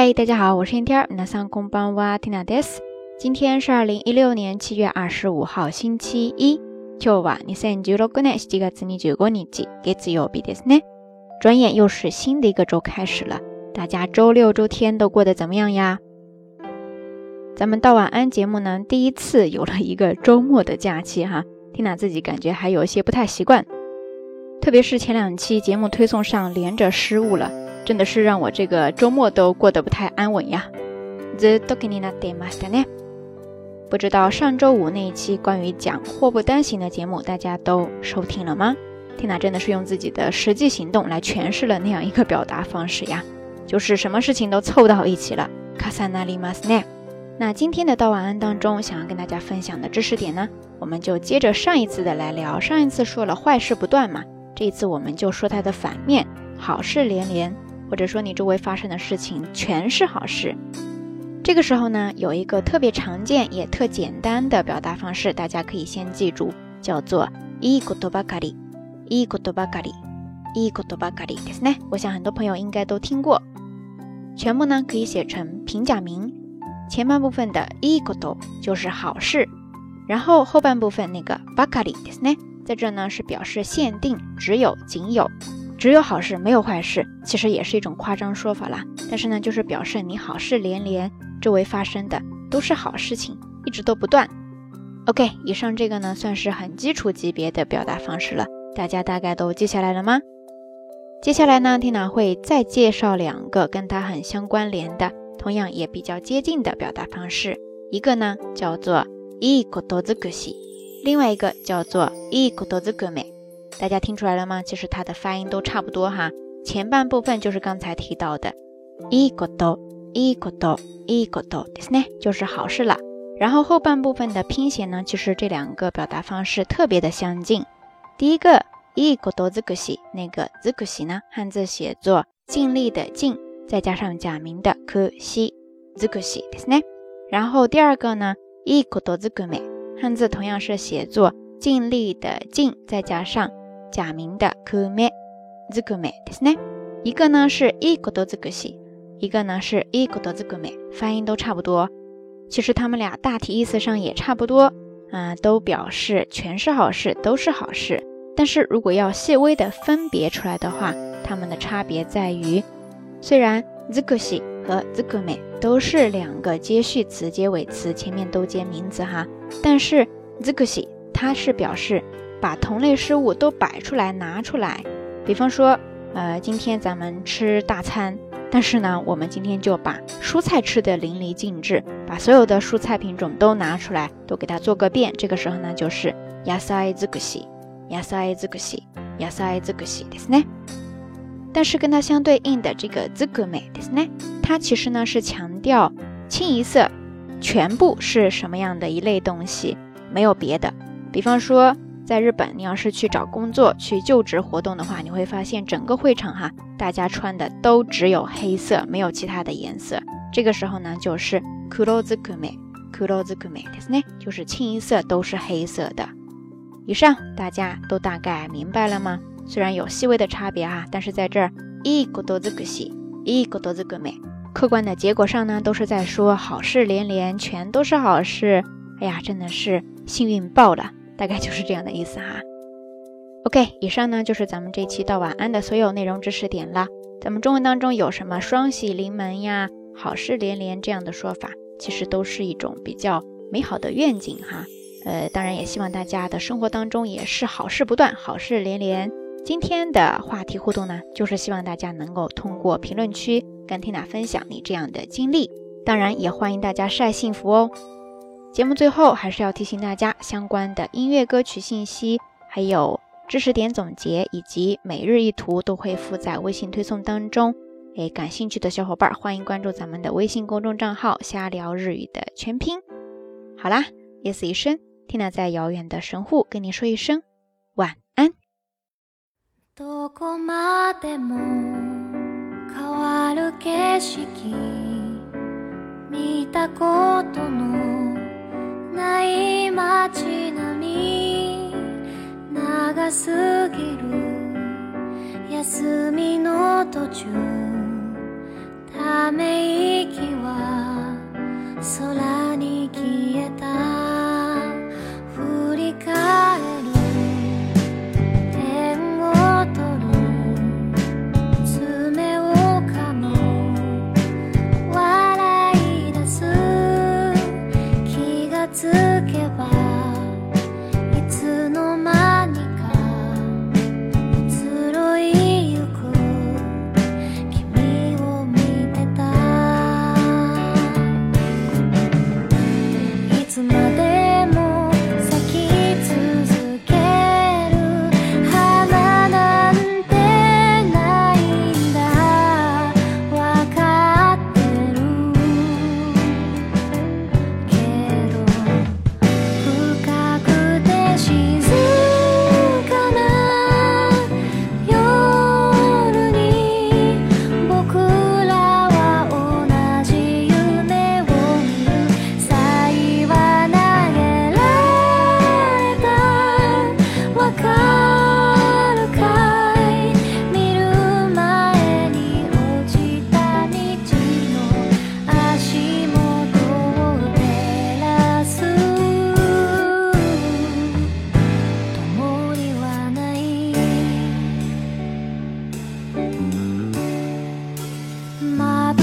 嗨，大家好，我是天天。那上空班哇，Tina des。今天是二零一六年七月二十五号，星期一。今日は二千十六年七月二十五日，月曜日ですね。转眼又是新的一个周开始了，大家周六周天都过得怎么样呀？咱们到晚安节目呢，第一次有了一个周末的假期哈，Tina 自己感觉还有一些不太习惯，特别是前两期节目推送上连着失误了。 真的是让我这个周末都过得不太安稳呀。不知道上周五那一期关于讲祸不单行的节目，大家都收听了吗？缇娜真的是用自己的实际行动来诠释了那样一个表达方式呀，就是什么事情都凑到一起了。那今天的道晚安当中，想要跟大家分享的知识点呢，我们就接着上一次的来聊。上一次说了坏事不断嘛，这一次我们就说它的反面，好事连连。或者说你周围发生的事情全是好事，这个时候呢，有一个特别常见也特简单的表达方式，大家可以先记住，叫做いいことばかり、いいことばかり、いいことばかりですね。我想很多朋友应该都听过，全部呢可以写成平假名，前半部分的いいこと就是好事，然后后半部分那个ばかりですね，在这呢是表示限定，只有、仅有。 只有好事没有坏事，其实也是一种夸张说法啦。但是呢，就是表示你好事连连，周围发生的都是好事情，一直都不断。OK，以上这个呢，算是很基础级别的表达方式了，大家大概都记下来了吗？接下来呢，Tina 会再介绍两个跟它很相关联的，同样也比较接近的表达方式，一个呢叫做いいことずくし，另外一个叫做いいことずくめ。 大家听出来了吗？其实它的发音都差不多哈。前半部分就是刚才提到的いいこと、いいこと、いいことですね，就是好事了。然后后半部分的拼写呢，其实这两个表达方式特别的相近。第一个いいことずくし，那个ずくし呢，汉字写作尽力的尽，再加上假名的くし，ずくしですね。然后第二个呢いいことずくめ，汉字同样是写作尽力的尽，再加上 假名的 kume zukume ですね。一个呢是いいことずくし，一个呢是いいことずくめ，发音都差不多。其实他们俩大体意思上也差不多，啊，都表示全是好事，都是好事。但是如果要细微的分别出来的话，它们的差别在于，虽然 zukushi 和 zukume 都是两个接续词、结尾词，前面都接名词哈，但是 zukushi 它是表示。 把同类事物都摆出来拿出来，比方说，呃，今天咱们吃大餐，但是呢，我们今天就把蔬菜吃的淋漓尽致，把所有的蔬菜品种都拿出来，都给它做个遍。这个时候呢，就是野菜尽くし，野菜尽くし，野菜尽くしですね。但是跟它相对应的这个尽くめですね，它其实呢是强调清一色，全部是什么样的一类东西，没有别的。比方说。 在日本，你要是去找工作、去就职活动的话，你会发现整个会场哈，大家穿的都只有黑色，没有其他的颜色。这个时候呢，就是 kurozukume，kurozukume ですね，就是清一色都是黑色的。以上大家都大概明白了吗？虽然有细微的差别哈，但是在这儿いいことずくし、いいことずくめ，客观的结果上呢，都是在说好事连连，全都是好事。哎呀，真的是幸运爆了。 大概就是这样的意思哈。OK，以上呢就是咱们这期到晚安的所有内容知识点了。咱们中文当中有什么双喜临门呀、好事连连这样的说法，其实都是一种比较美好的愿景哈。呃，当然也希望大家的生活当中也是好事不断、好事连连。今天的话题互动呢，就是希望大家能够通过评论区跟缇娜分享你这样的经历，当然也欢迎大家晒幸福哦。节目最后还是要提醒大家，相关的音乐歌曲信息，还有知识点总结以及每日一图都会附在微信推送当中。诶，感兴趣的小伙伴欢迎关注咱们的微信公众账号“瞎聊日语”的全拼。好啦，夜色已深，听娜在遥远的神户跟你说一声晚安。ない街並み長すぎる。休みの途中ため息は空眩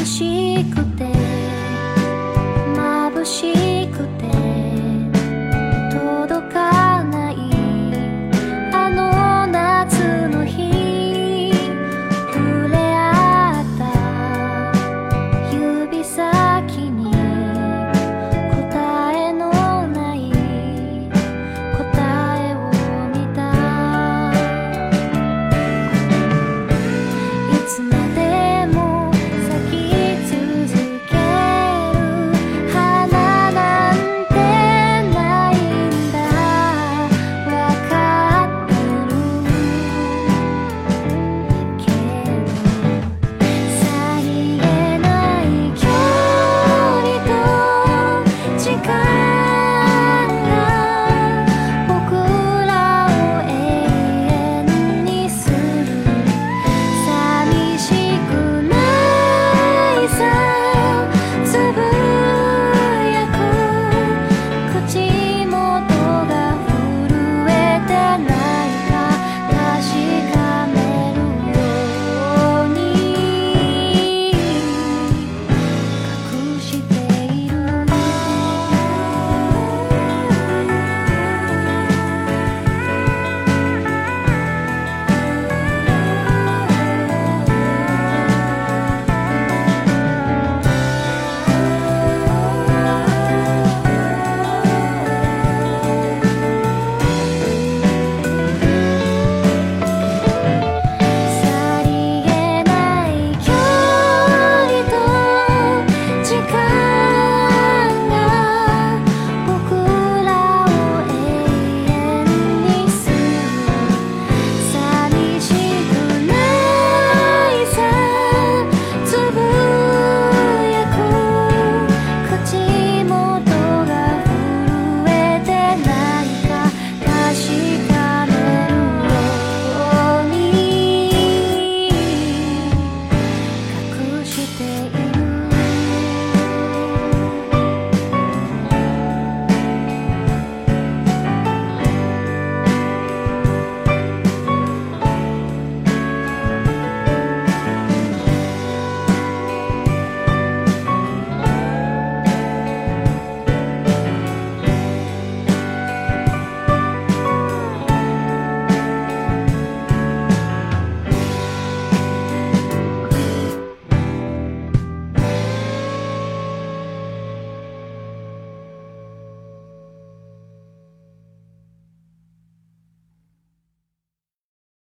しくて眩しい